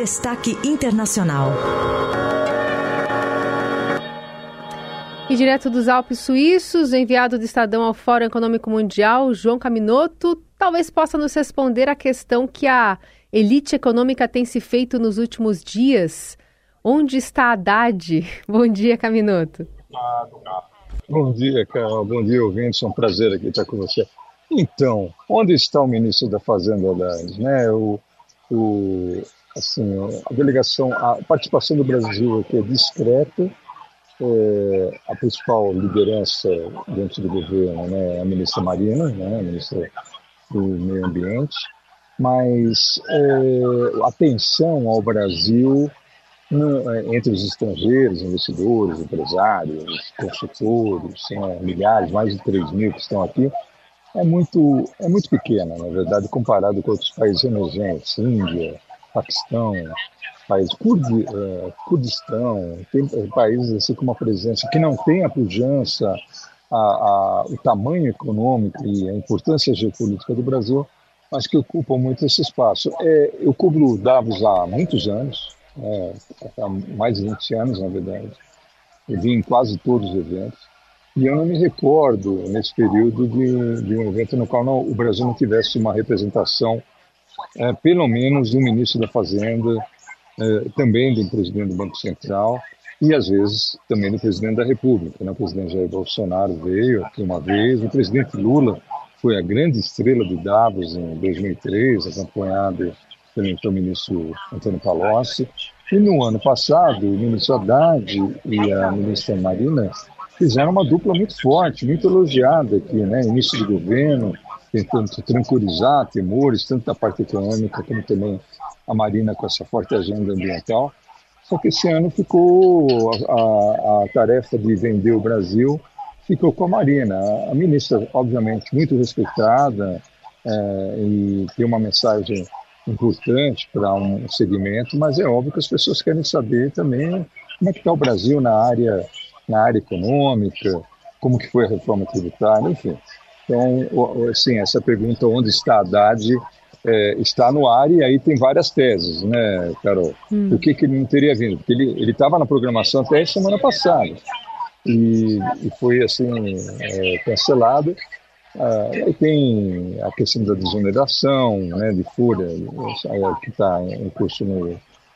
Destaque Internacional. E direto dos Alpes Suíços, enviado do Estadão ao Fórum Econômico Mundial, João Caminoto, talvez possa nos responder a questão que a elite econômica tem se feito nos últimos dias. Onde está Haddad? Bom dia, Caminoto. Bom dia, Carol. Bom dia, ouvintes. É um prazer aqui estar com você. Então, onde está o ministro da Fazenda Haddad? Né? O, o, assim, a delegação, a participação do Brasil aqui é discreta, é, a principal liderança dentro do governo né, é a ministra Marina, né, a ministra do Meio Ambiente, mas é, a atenção ao Brasil é, entre os estrangeiros, investidores, empresários, consultores, né, milhares, mais de 3 mil que estão aqui, é muito, é muito pequena, na verdade, comparado com outros países emergentes, Índia, Paquistão, países Kurdi, uh, Kurdistão, tem países assim com uma presença que não tem a pujança, a, a, o tamanho econômico e a importância geopolítica do Brasil, mas que ocupam muito esse espaço. É, eu cubro Davos há muitos anos, é, há mais de 20 anos, na verdade. Eu vi em quase todos os eventos. E eu não me recordo, nesse período, de, de um evento no qual não, o Brasil não tivesse uma representação, é, pelo menos, do ministro da Fazenda, é, também do presidente do Banco Central e, às vezes, também do presidente da República. Né? O presidente Jair Bolsonaro veio aqui uma vez, o presidente Lula foi a grande estrela de Davos em 2003, acompanhado pelo então ministro Antônio Palocci. E no ano passado, o ministro Haddad e a ministra Marina fizeram uma dupla muito forte, muito elogiada aqui, né? Início de governo, tentando tranquilizar temores, tanto da parte econômica como também a Marina com essa forte agenda ambiental. Só que esse ano ficou a, a, a tarefa de vender o Brasil ficou com a Marina. A ministra, obviamente, muito respeitada é, e tem uma mensagem importante para um segmento, mas é óbvio que as pessoas querem saber também como é que está o Brasil na área, na área econômica, como que foi a reforma tributária, enfim. Então, assim, essa pergunta onde está a Haddad é, está no ar e aí tem várias teses, né, Carol? Hum. Por que, que ele não teria vindo? Porque ele estava na programação até semana passada e, e foi assim é, cancelado. Ah, aí tem a questão da desoneração, né, de folha, é, que está em curso no,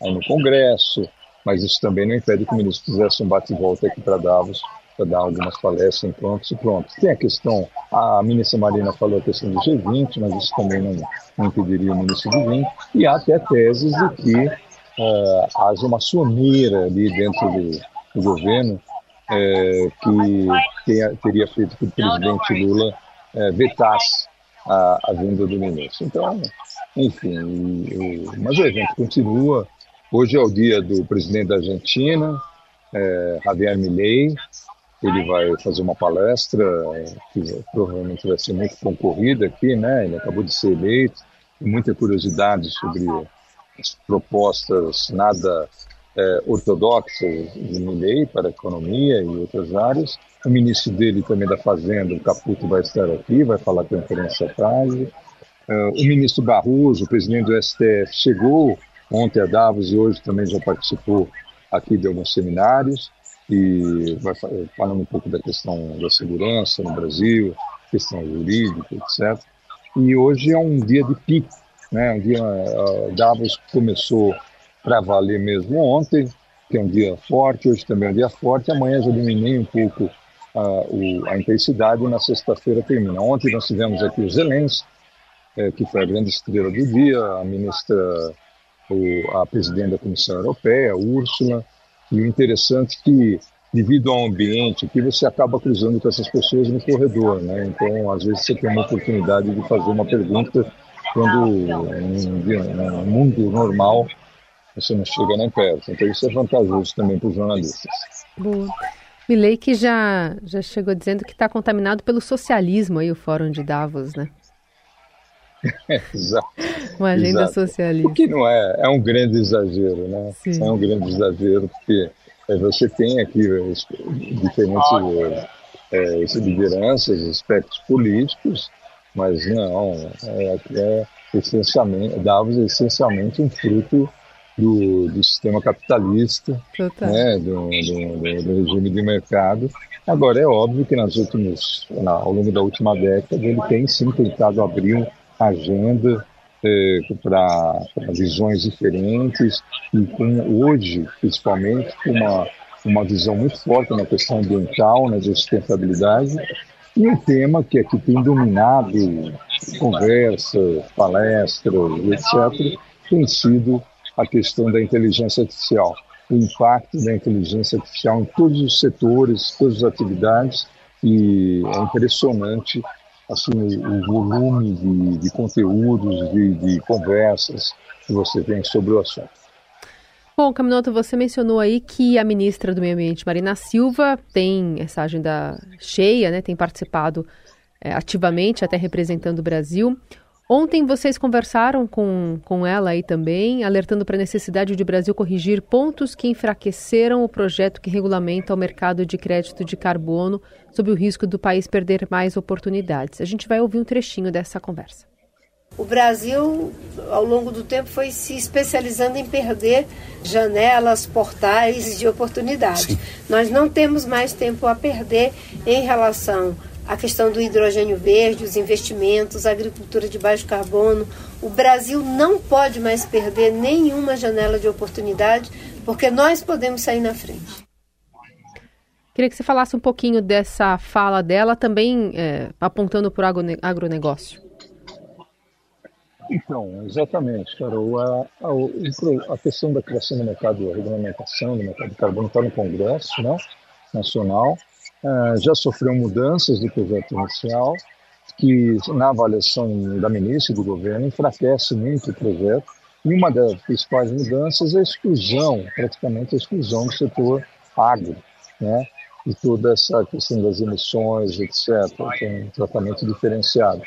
no Congresso, mas isso também não impede que o ministro fizesse um bate-volta aqui para Davos para dar algumas palestras em pronto e pronto. Tem a questão, a ministra Marina falou a questão do G20, mas isso também não, não impediria o ministro de vir, e há até teses de que uh, haja uma soneira ali dentro do, do governo uh, que tenha, teria feito que o presidente Lula uh, vetasse a, a vinda do ministro. Então, enfim, mas o evento continua. Hoje é o dia do presidente da Argentina, Javier Milei, ele vai fazer uma palestra que provavelmente vai ser muito concorrida aqui, né? Ele acabou de ser eleito, tem muita curiosidade sobre as propostas nada é, ortodoxas de Milley para a economia e outras áreas. O ministro dele também da Fazenda, o Caputo, vai estar aqui, vai falar com a imprensa tarde. Uh, o ministro Barroso, o presidente do STF, chegou ontem a Davos e hoje também já participou aqui de alguns seminários e vai falando um pouco da questão da segurança no Brasil, questão jurídica, etc. E hoje é um dia de pico, né? Um dia uh, Davos começou para valer mesmo ontem, que é um dia forte, hoje também é um dia forte, amanhã já diminui um pouco uh, o, a intensidade e na sexta-feira termina. Ontem nós tivemos aqui o Zelensky, é, que foi a grande estrela do dia, a ministra, o, a presidente da Comissão Europeia, Úrsula, e o interessante é que, devido ao ambiente, que você acaba cruzando com essas pessoas no corredor, né? Então, às vezes você tem uma oportunidade de fazer uma pergunta quando no mundo normal você não chega nem perto. Então, isso é vantajoso também para os jornalistas. Boa. Milley que já, já chegou dizendo que está contaminado pelo socialismo aí, o Fórum de Davos, né? exato. Uma agenda exato. socialista. O que não é, é um grande exagero, né? Sim. É um grande exagero, porque é, você tem aqui diferentes é, lideranças, aspectos políticos, mas não, é, é essencialmente, Davos é essencialmente um fruto do, do sistema capitalista, né, do, do, do, regime de mercado. Agora, é óbvio que nas últimos, na, ao longo da última década ele tem sim tentado abrir uma agenda é, para visões diferentes e com hoje, principalmente, com uma, uma visão muito forte na questão ambiental, na sustentabilidade, e um tema que aqui tem dominado conversas, palestras, etc., tem sido a questão da inteligência artificial, o impacto da inteligência artificial em todos os setores, todas as atividades, e é impressionante assim, o, volume de, de conteúdos, de, de conversas que você tem sobre o assunto. Bom, Caminoto, você mencionou aí que a ministra do Meio Ambiente, Marina Silva, tem essa agenda cheia, né? Tem participado é, ativamente, até representando o Brasil. Ontem vocês conversaram com, com ela aí também, alertando para a necessidade de o Brasil corrigir pontos que enfraqueceram o projeto que regulamenta o mercado de crédito de carbono, sob o risco do país perder mais oportunidades. A gente vai ouvir um trechinho dessa conversa. O Brasil, ao longo do tempo, foi se especializando em perder janelas, portais de oportunidade. Sim. Nós não temos mais tempo a perder em relação a questão do hidrogênio verde, os investimentos, a agricultura de baixo carbono. O Brasil não pode mais perder nenhuma janela de oportunidade, porque nós podemos sair na frente. Queria que você falasse um pouquinho dessa fala dela, também é, apontando para o agronegócio. Então, exatamente, Carol. A, a, a, questão da criação do mercado, a regulamentação do mercado de carbono está no Congresso né, Nacional. Ah, já sofreu mudanças do projeto inicial, que na avaliação da ministra e do governo enfraquece muito o projeto. E uma das principais mudanças é a exclusão, praticamente a exclusão do setor agro, né? E toda essa questão das emissões, etc. Tem um tratamento diferenciado.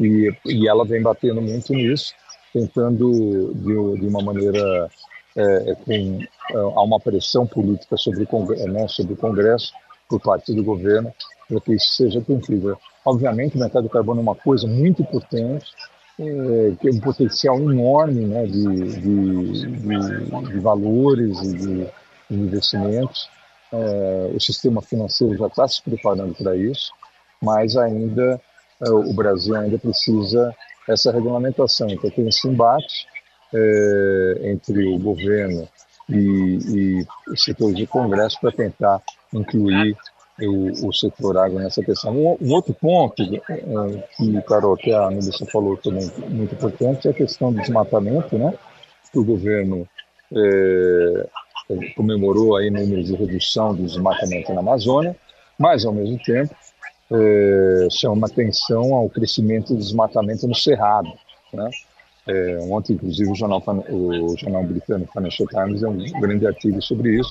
E, e ela vem batendo muito nisso, tentando de, de uma maneira é, com há uma pressão política sobre o, né, sobre o Congresso por parte do governo para que isso seja cumprido. Obviamente, o mercado de carbono é uma coisa muito importante, é, tem um potencial enorme né, de, de, de, de valores e de, investimentos. É, o sistema financeiro já está se preparando para isso, mas ainda é, o Brasil ainda precisa essa regulamentação. Então tem esse embate entre o governo e, e os setores de Congresso para tentar incluir o, o, setor água nessa questão. Um, um outro ponto é, que, Carol, que a Melissa falou também muito importante é a questão do desmatamento, né? Que o governo é, comemorou aí números de redução do desmatamento na Amazônia, mas ao mesmo tempo é, chama atenção ao crescimento do desmatamento no Cerrado, né? É, ontem, inclusive, o jornal, o jornal britânico Financial Times é um grande artigo sobre isso,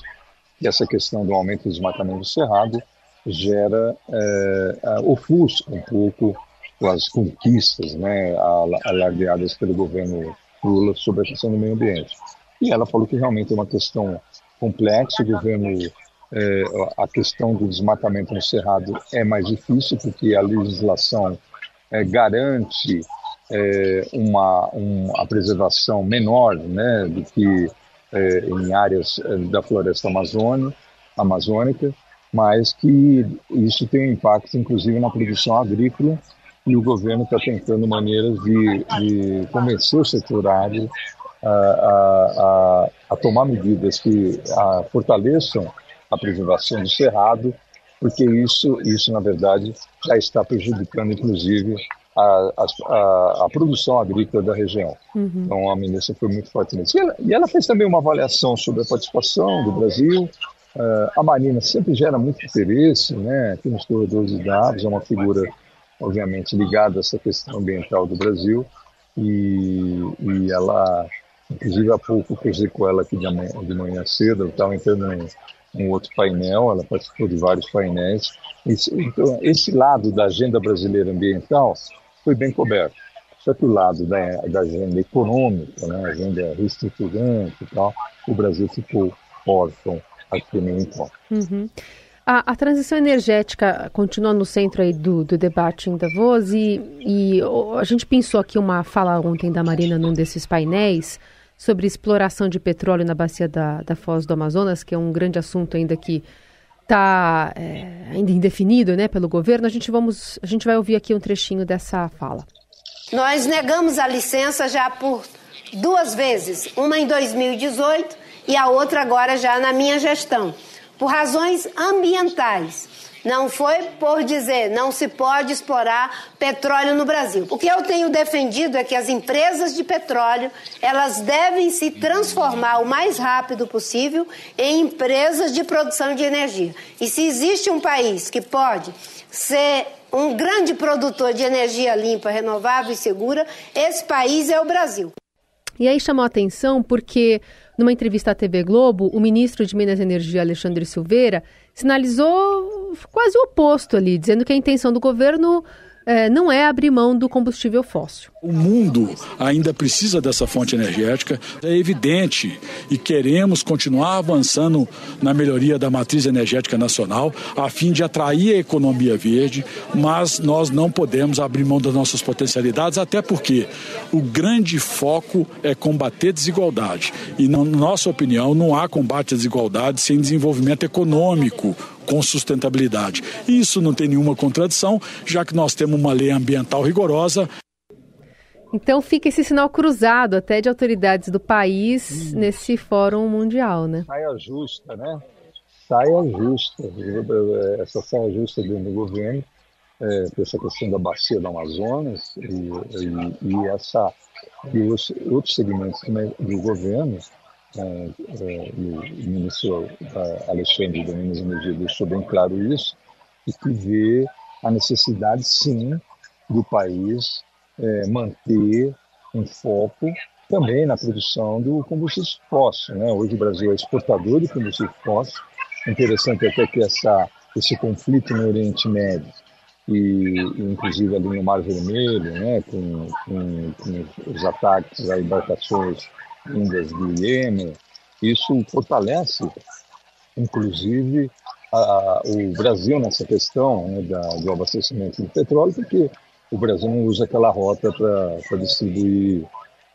e essa questão do aumento do desmatamento do cerrado gera, é, ofusca um pouco as conquistas né, alardeadas pelo governo Lula sobre a questão do meio ambiente. E ela falou que realmente é uma questão complexa, o governo, é, a questão do desmatamento no cerrado é mais difícil, porque a legislação é, garante é, uma, um, a preservação menor né, do que é, em áreas é, da floresta amazônica, amazônica, mas que isso tem impacto, inclusive, na produção agrícola e o governo está tentando maneiras de, de, convencer o setor agro a, a, a tomar medidas que a, fortaleçam a preservação do cerrado, porque isso, isso, na verdade, já está prejudicando, inclusive, a, a, a, produção agrícola da região. Uhum. Então a ministra foi muito forte nisso. E ela, e ela, fez também uma avaliação sobre a participação do Brasil. Uh, a Marina sempre gera muito interesse, né? Nos corredores de dados, é uma figura, obviamente, ligada a essa questão ambiental do Brasil. E, e ela, inclusive há pouco cruzei com ela aqui de manhã, de manhã cedo, eu estava entrando em um outro painel, ela participou de vários painéis. Esse, então, esse lado da agenda brasileira ambiental foi bem coberto. Só que o lado da, da agenda econômica, né, agenda reestruturante e tal, o Brasil ficou órfão aqui no encontro. Uhum. A, a, transição energética continua no centro aí do, do debate em Davos e, e a gente pensou aqui uma fala ontem da Marina num desses painéis sobre exploração de petróleo na bacia da, da Foz do Amazonas, que é um grande assunto ainda que está é, ainda indefinido né, pelo governo. A gente, vamos, a gente vai ouvir aqui um trechinho dessa fala. Nós negamos a licença já por duas vezes, uma em 2018 e a outra agora já na minha gestão, por razões ambientais. Não foi por dizer não se pode explorar petróleo no Brasil. O que eu tenho defendido é que as empresas de petróleo elas devem se transformar o mais rápido possível em empresas de produção de energia. E se existe um país que pode ser um grande produtor de energia limpa, renovável e segura, esse país é o Brasil. E aí chamou a atenção porque, numa entrevista à TV Globo, o ministro de Minas e Energia, Alexandre Silveira, sinalizou quase o oposto ali, dizendo que a intenção do governo é, não é abrir mão do combustível fóssil. O mundo ainda precisa dessa fonte energética, é evidente, e queremos continuar avançando na melhoria da matriz energética nacional, a fim de atrair a economia verde, mas nós não podemos abrir mão das nossas potencialidades, até porque o grande foco é combater desigualdade. E, na nossa opinião, não há combate à desigualdade sem desenvolvimento econômico com sustentabilidade. Isso não tem nenhuma contradição, já que nós temos uma lei ambiental rigorosa. Então fica esse sinal cruzado até de autoridades do país hum. nesse fórum mundial, né? Saia justa, né? Saia justa. Essa saia justa dentro do governo, é, essa questão da bacia do Amazonas e, e, e essa e os outros segmentos do governo é, é, o ministro Alexandre de Minas Energia deixou bem claro isso, e que vê a necessidade, sim, do país é, manter um foco também na produção do combustível fóssil. Né? Hoje o Brasil é exportador de combustível fóssil. Interessante até que essa, esse conflito no Oriente Médio e, inclusive ali no Mar Vermelho, né, com, com, com os ataques a embarcações vindas do Iêmen, isso fortalece, inclusive, a, o Brasil nessa questão né, da, do abastecimento de petróleo, porque o Brasil não usa aquela rota para distribuir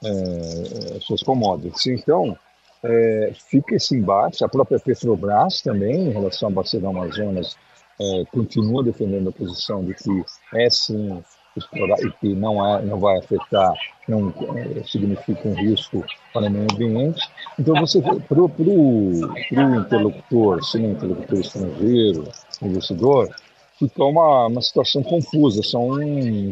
é, suas commodities. Então, é, fica esse embate. A própria Petrobras também, em relação à bacia do Amazonas, é, continua defendendo a posição de que é sim e que não, é, não vai afetar, não é, significa um risco para o meio ambiente. Então, você para o interlocutor, se não interlocutor estrangeiro, investidor, fica uma, uma situação confusa, são,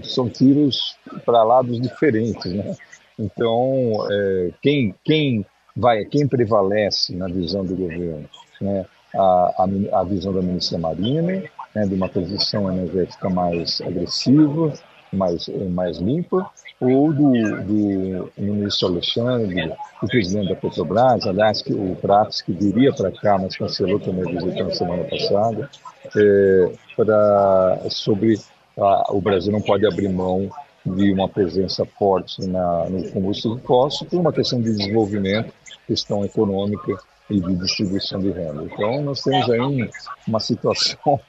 são tiros para lados diferentes. Né? Então, é, quem, quem, vai, quem prevalece na visão do governo? Né? A, a, a visão da ministra Marina, né, de uma transição energética mais agressiva, mais, mais limpa, ou do, do ministro Alexandre, do presidente da Petrobras, aliás, que, o Prates, que viria para cá, mas cancelou também a visita na semana passada, é, para, sobre a, o Brasil não pode abrir mão de uma presença forte na, no combustível fóssil por uma questão de desenvolvimento, questão econômica e de distribuição de renda. Então, nós temos aí uma situação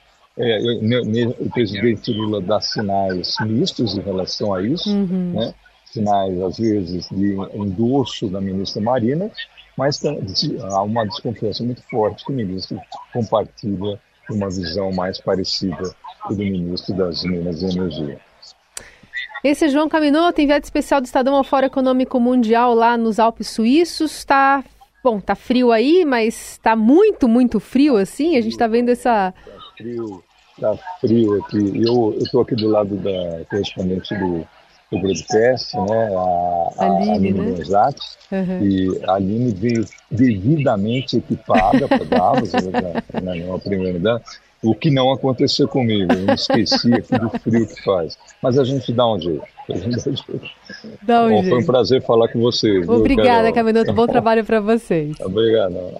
é, o presidente Lula dá sinais mistos em relação a isso, uhum. né? sinais, às vezes, de endosso da ministra Marina, mas há uma desconfiança muito forte que o ministro compartilha uma visão mais parecida do ministro das Minas e Energia. Esse é João Caminoto, enviado especial do Estadão ao Fórum Econômico Mundial lá nos Alpes Suíços. Está, bom, tá frio aí, mas está muito, muito frio assim. A gente está vendo essa... Tá frio, tá frio aqui. Eu estou aqui do lado da correspondente do, do broadcast, né? A, a Aline, Aline né? Uhum. E a Aline veio devidamente equipada para Davos, na, na, na primeira dela. O que não aconteceu comigo, eu me esqueci aqui do frio que faz. Mas a gente dá um jeito. Dá um Bom, jeito. Foi um prazer falar com vocês. Obrigada, Caminoto. Bom trabalho para vocês. Obrigado.